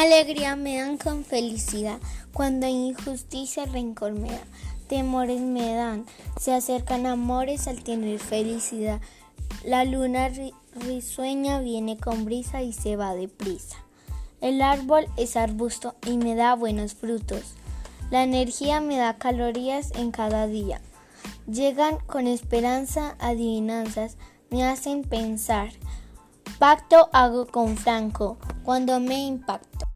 Alegría me dan con felicidad, cuando injusticia rencor me da. Temores me dan, se acercan amores al tener felicidad. La luna risueña viene con brisa y se va deprisa. El árbol es arbusto y me da buenos frutos. La energía me da calorías en cada día. Llegan con esperanza adivinanzas, me hacen pensar. Pacto hago con Franco cuando me impacto.